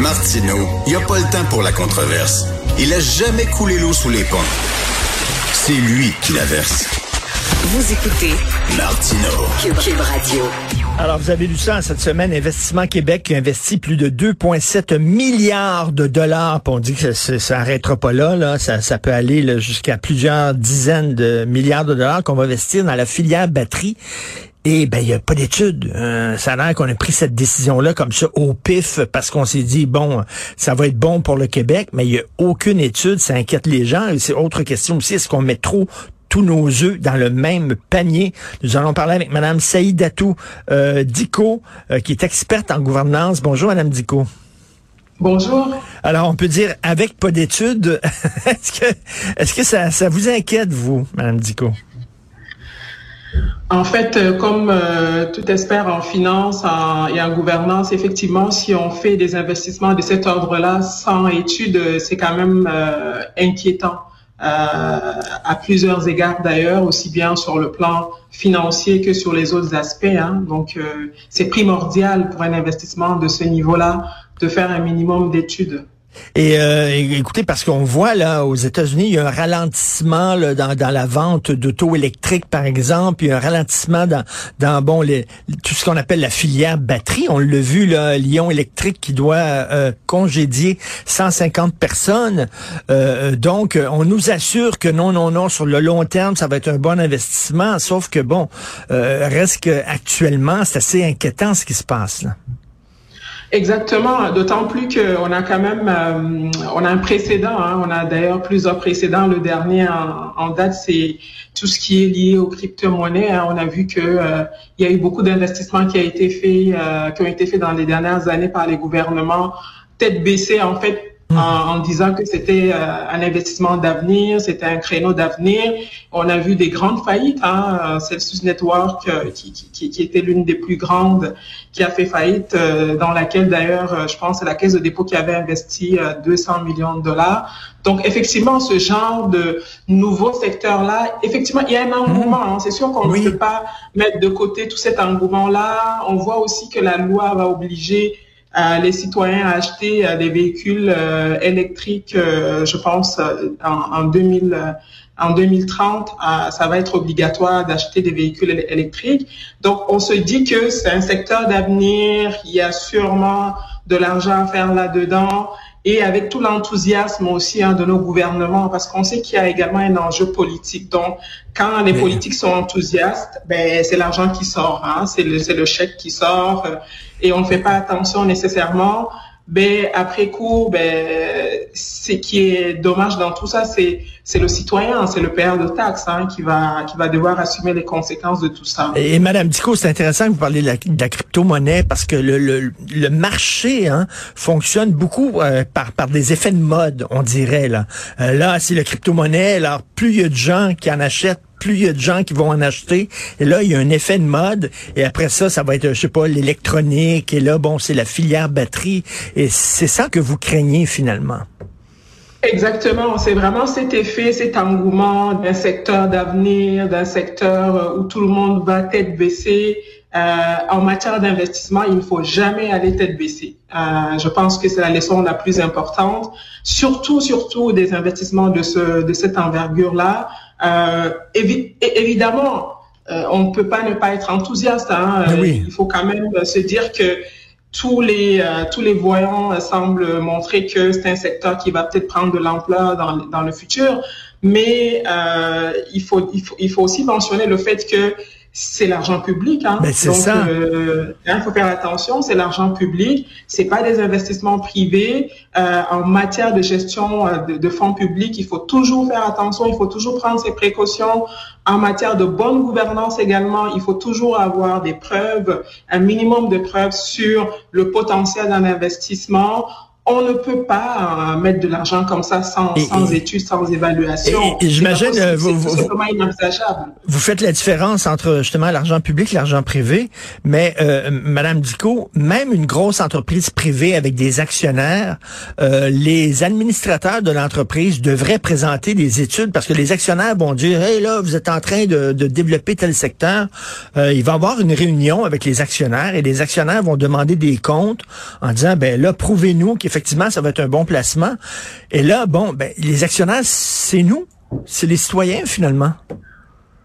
Martino, il n'y a pas le temps pour la controverse. Il a jamais coulé l'eau sous les ponts. C'est lui qui la verse. Vous écoutez Martino. Cube, Radio. Alors, vous avez lu ça cette semaine, Investissement Québec qui investit plus de 2,7 milliards de dollars. Puis on dit que ça n'arrêtera pas là, là. Ça, ça peut aller jusqu'à plusieurs dizaines de milliards de dollars qu'on va investir dans la filière batterie. Et ben il n'y a pas d'études. Euh, ça a l'air qu'on a pris cette décision-là comme ça au pif parce qu'on s'est dit bon, ça va être bon pour le Québec, mais il n'y a aucune étude, ça inquiète les gens. Et c'est autre question aussi, est-ce qu'on met trop tous nos œufs dans le même panier? Nous allons parler avec Madame Saïdatou euh, Diko, euh, qui est experte en gouvernance. Bonjour, Madame Diko. Bonjour. Alors, on peut dire avec pas d'études. est-ce que, est-ce que ça, ça vous inquiète, vous, Madame Diko? En fait, euh, comme euh, tout expert en finance et en gouvernance, effectivement, si on fait des investissements de cet ordre-là sans études, c'est quand même euh, inquiétant. à plusieurs égards d'ailleurs, aussi bien sur le plan financier que sur les autres aspects. Hein. Donc, c'est primordial pour un investissement de ce niveau-là de faire un minimum d'études. Et euh, écoutez, parce qu'on voit là aux États-Unis, il y a un ralentissement là, dans, dans la vente d'auto électriques, par exemple, il y a un ralentissement dans, dans bon les, tout ce qu'on appelle la filière batterie. On l'a vu là, Lyon Électrique qui doit euh, congédier 150 personnes. Euh, donc, on nous assure que non, non, non, sur le long terme, ça va être un bon investissement. Sauf que bon, reste que actuellement, c'est assez inquiétant ce qui se passe là. Exactement, d'autant plus qu'on a quand même, euh, on a un précédent, hein. on a d'ailleurs plusieurs précédents. Le dernier en, date, c'est tout ce qui est lié aux crypto-monnaies. Hein. On a vu que euh, il y a eu beaucoup d'investissements qui a été fait, euh, qui ont été faits dans les dernières années par les gouvernements, tête baissée en fait en, disant que c'était euh, un investissement d'avenir, c'était un créneau d'avenir. On a vu des grandes faillites, hein, Celsius Network euh, qui, qui, qui, était l'une des plus grandes, qui a fait faillite, euh, dans laquelle d'ailleurs, je pense, c'est la Caisse de dépôt qui avait investi 200 millions de dollars. Donc effectivement, ce genre de nouveau secteur-là, effectivement, il y a un engouement. Hein. C'est sûr qu'on ne peut pas mettre de côté tout cet engouement-là. On voit aussi que la loi va obliger les citoyens à acheter euh, des véhicules euh, électriques, euh, je pense, en, en 2000 en 2030, ça va être obligatoire d'acheter des véhicules électriques. Donc, on se dit que c'est un secteur d'avenir. Il y a sûrement de l'argent à faire là-dedans et avec tout l'enthousiasme aussi hein, de nos gouvernements, parce qu'on sait qu'il y a également un enjeu politique. Donc, quand les politiques sont enthousiastes, ben c'est l'argent qui sort, hein, c'est le, le chèque qui sort, euh, et on ne fait pas attention nécessairement ben après coup, ben ce qui est dommage dans tout ça, c'est c'est le citoyen, c'est le père de taxes hein, qui va qui va devoir assumer les conséquences de tout ça. Et, Madame Dico, c'est intéressant que vous parliez de la, crypto-monnaie parce que le, le, le marché hein, fonctionne beaucoup euh, par par des effets de mode, on dirait là. Euh, là, c'est la crypto-monnaie, alors plus il y a de gens qui en achètent, plus il y a de gens qui vont en acheter. Et là, il y a un effet de mode. Et après ça, ça va être, je sais pas, l'électronique. Et là, bon, c'est la filière batterie. Et c'est ça que vous craignez finalement. Exactement, c'est vraiment cet effet, cet engouement d'un secteur d'avenir, d'un secteur euh, où tout le monde va tête baissée. Euh, en matière d'investissement, il ne faut jamais aller tête baissée. Euh, je pense que c'est la leçon la plus importante, surtout, surtout des investissements de ce de cette envergure-là. Euh, évidemment, euh, on ne peut pas ne pas être enthousiaste. Hein. Il faut quand même se dire que tous les euh, tous les voyants semblent montrer que c'est un secteur qui va peut-être prendre de l'ampleur dans, dans le futur. Mais il faut il faut il faut aussi mentionner le fait que c'est l'argent public. Hein. c'est Donc, ça. Euh, il hein, faut faire attention, c'est l'argent public. C'est pas des investissements privés. Euh, en matière de gestion euh, de, de, fonds publics, il faut toujours faire attention. Il faut toujours prendre ses précautions. En matière de bonne gouvernance également, il faut toujours avoir des preuves, un minimum de preuves sur le potentiel d'un investissement on ne peut pas euh, mettre de l'argent comme ça sans, sans études, sans évaluation. Et, j'imagine, euh, vous, vous, vous, faites la différence entre justement l'argent public et l'argent privé, mais euh, Madame Dico, même une grosse entreprise privée avec des actionnaires, euh, les administrateurs de l'entreprise devraient présenter des études parce que les actionnaires vont dire, hey là, vous êtes en train de, de développer tel secteur. il va y avoir une réunion avec les actionnaires et les actionnaires vont demander des comptes en disant, ben là, prouvez-nous qu'effectivement effectivement, ça va être un bon placement. Et là, bon, ben, les actionnaires, c'est nous, c'est les citoyens finalement.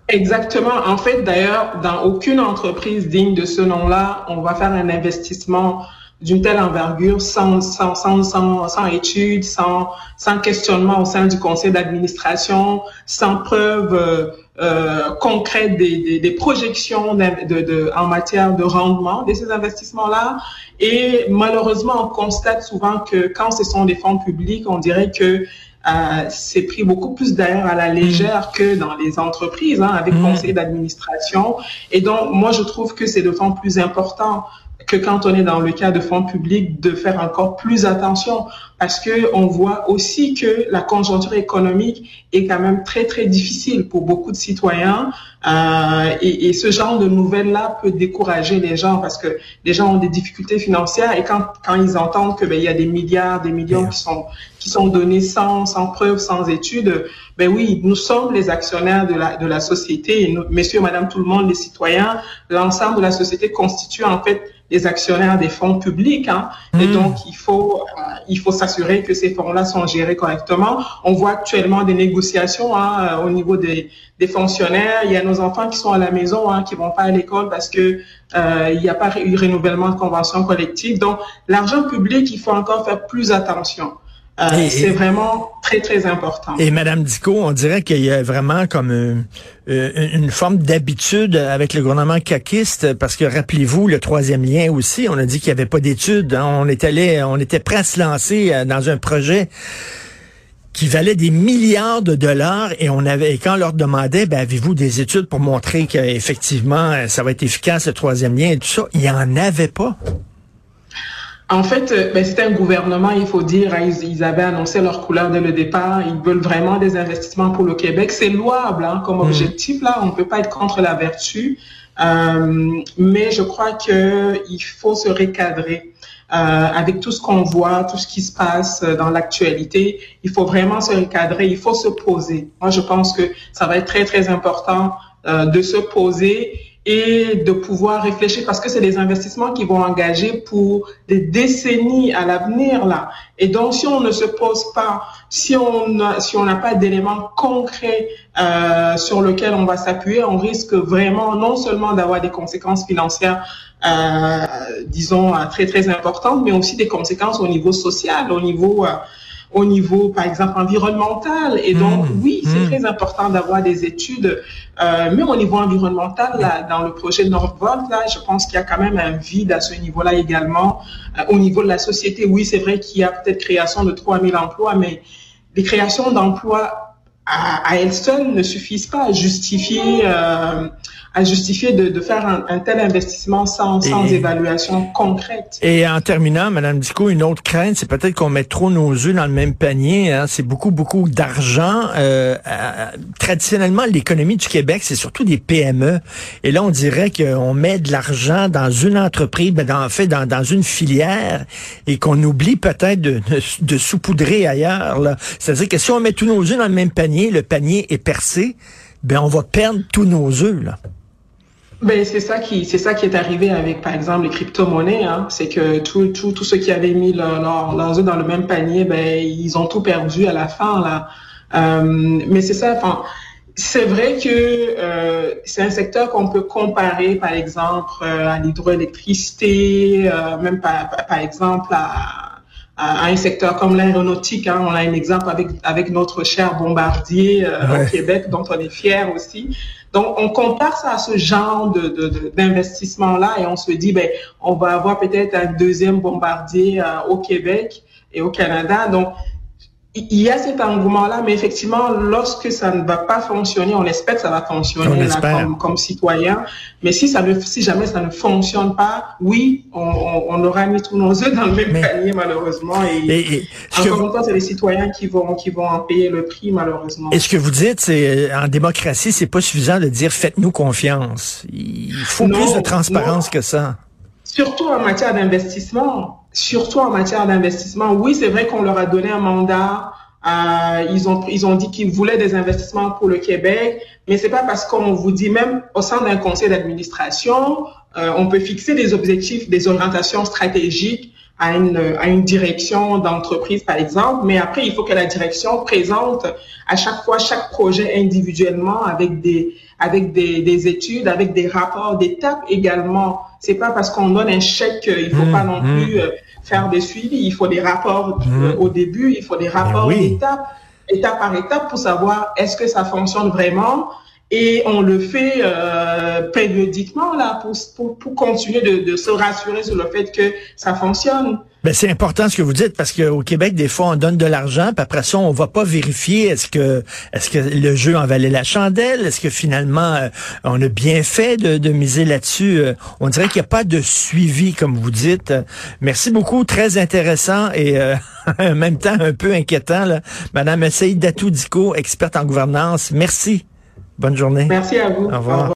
Exactement. En fait, d'ailleurs, dans aucune entreprise digne de ce nom-là, on va faire un investissement d'une telle envergure sans, sans, sans, sans, sans études, sans, sans questionnement au sein du conseil d'administration, sans preuve euh, euh concrète des, des, des projections de, de, en matière de rendement de ces investissements-là. Et malheureusement, on constate souvent que quand ce sont des fonds publics, on dirait que euh, c'est pris beaucoup plus d'ailleurs à la légère que dans les entreprises, hein, avec mmh. conseil d'administration. Et donc, moi, je trouve que c'est d'autant plus important que quand on est dans le cas de fonds publics, de faire encore plus attention. Parce que on voit aussi que la conjoncture économique est quand même très très difficile pour beaucoup de citoyens euh, et, et, ce genre de nouvelles là peut décourager les gens parce que les gens ont des difficultés financières et quand quand ils entendent que ben il y a des milliards des millions qui sont qui sont donnés sans sans preuve sans études ben oui nous sommes les actionnaires de la de la société et nous, messieurs madame tout le monde les citoyens l'ensemble de la société constitue en fait les actionnaires des fonds publics. Hein. Et hmm. donc, il faut, euh, il faut s'assurer que ces fonds-là sont gérés correctement. On voit actuellement des négociations hein, euh, au niveau des, des, fonctionnaires. Il y a nos enfants qui sont à la maison, hein, qui vont pas à l'école parce que euh, il n'y a pas eu renouvellement de convention collective. Donc, l'argent public, il faut encore faire plus attention. Euh, c'est vraiment très, très important. Et Madame Dico, on dirait qu'il y a vraiment comme euh, euh, une, forme d'habitude avec le gouvernement caquiste, parce que rappelez-vous, le troisième lien aussi, on a dit qu'il n'y avait pas d'études. Hein. on est allé, on était prêt à se lancer dans un projet qui valait des milliards de dollars et on avait quand on leur demandait ben, avez-vous des études pour montrer qu'effectivement ça va être efficace le troisième lien et tout ça, il n'y en avait pas. En fait, euh, ben, c'était un gouvernement, il faut dire, hein, ils, avaient annoncé leur couleur dès le départ. Ils veulent vraiment des investissements pour le Québec. C'est louable hein, comme hmm. objectif. Là, on ne peut pas être contre la vertu, euh, mais je crois que il faut se recadrer. Euh, avec tout ce qu'on voit, tout ce qui se passe dans l'actualité, il faut vraiment se recadrer, il faut se poser. Moi, je pense que ça va être très, très important euh, de se poser et de pouvoir réfléchir parce que c'est des investissements qui vont engager pour des décennies à l'avenir là. Et donc si on ne se pose pas, si on si on n'a pas d'éléments concrets euh, sur lesquels on va s'appuyer, on risque vraiment non seulement d'avoir des conséquences financières euh, disons très très importantes, mais aussi des conséquences au niveau social, au niveau euh, au niveau, par exemple, environnemental. Et donc, mmh. oui, c'est mmh. très important d'avoir des études, euh, mais au niveau environnemental, là, dans le projet Nordvolt, là, je pense qu'il y a quand même un vide à ce niveau-là également. Euh, au niveau de la société, oui, c'est vrai qu'il y a peut-être création de 3000 emplois, mais les créations d'emplois à, à elles seules ne suffisent pas à justifier euh, à justifier de, de faire un, un, tel investissement sans, sans évaluation concrète. Et en terminant, Madame Dico, une autre crainte, c'est peut-être qu'on met trop nos œufs dans le même panier. Hein. C'est beaucoup, beaucoup d'argent. Euh, traditionnellement, l'économie du Québec, c'est surtout des PME. Et là, on dirait qu'on met de l'argent dans une entreprise, ben dans, en fait, dans, dans une filière, et qu'on oublie peut-être de, de, de saupoudrer ailleurs. C'est-à-dire que si on met tous nos œufs dans le même panier, le panier est percé, ben on va perdre tous nos œufs. Là. Ben, c'est ça qui c'est ça qui est arrivé avec par exemple les crypto-monnaies hein. c'est que tous tout, tout ceux qui avaient mis leur, leur, leurs œufs dans le même panier ben ils ont tout perdu à la fin là euh, mais c'est ça enfin c'est vrai que euh, c'est un secteur qu'on peut comparer par exemple euh, à l'hydroélectricité euh, même par, par exemple à, à, un secteur comme l'aéronautique. Hein. On a un exemple avec, avec notre cher bombardier euh, au Québec, dont on est fier aussi. Donc, on compare ça à ce genre de, d'investissement-là et on se dit, ben, on va avoir peut-être un deuxième bombardier euh, au Québec et au Canada. Donc, il y a cet engouement-là, mais effectivement, lorsque ça ne va pas fonctionner, on espère que ça va fonctionner là, comme, comme, citoyen. Mais si ça ne, si jamais ça ne fonctionne pas, oui, on, on, aura mis tous nos œufs dans le même panier malheureusement. Et, encore une fois, c'est les citoyens qui vont qui vont en payer le prix malheureusement. Et ce que vous dites, c'est en démocratie, c'est pas suffisant de dire faites-nous confiance. Il faut plus de transparence que ça. Surtout en matière d'investissement surtout en matière d'investissement. Oui, c'est vrai qu'on leur a donné un mandat. Euh, ils ont ils ont dit qu'ils voulaient des investissements pour le Québec, mais c'est pas parce qu'on vous dit même au sein d'un conseil d'administration, euh, on peut fixer des objectifs, des orientations stratégiques à une à une direction d'entreprise par exemple, mais après il faut que la direction présente à chaque fois chaque projet individuellement avec des avec des, des études, avec des rapports d'étape également. C'est pas parce qu'on donne un chèque, il faut mmh, pas non mmh. plus euh, faire des suivis. Il faut des rapports mmh. au début, il faut des rapports d'étape, étape par étape pour savoir est-ce que ça fonctionne vraiment. Et on le fait euh, périodiquement là pour, pour, pour continuer de, de, se rassurer sur le fait que ça fonctionne. Ben c'est important ce que vous dites parce qu'au Québec des fois on donne de l'argent puis après ça on va pas vérifier est-ce que est-ce que le jeu en valait la chandelle est-ce que finalement euh, on a bien fait de, de miser là-dessus euh, on dirait qu'il n'y a pas de suivi comme vous dites merci beaucoup très intéressant et euh, en même temps un peu inquiétant là. Madame Datou Diko experte en gouvernance merci Bonne journée. Merci à vous. Au revoir.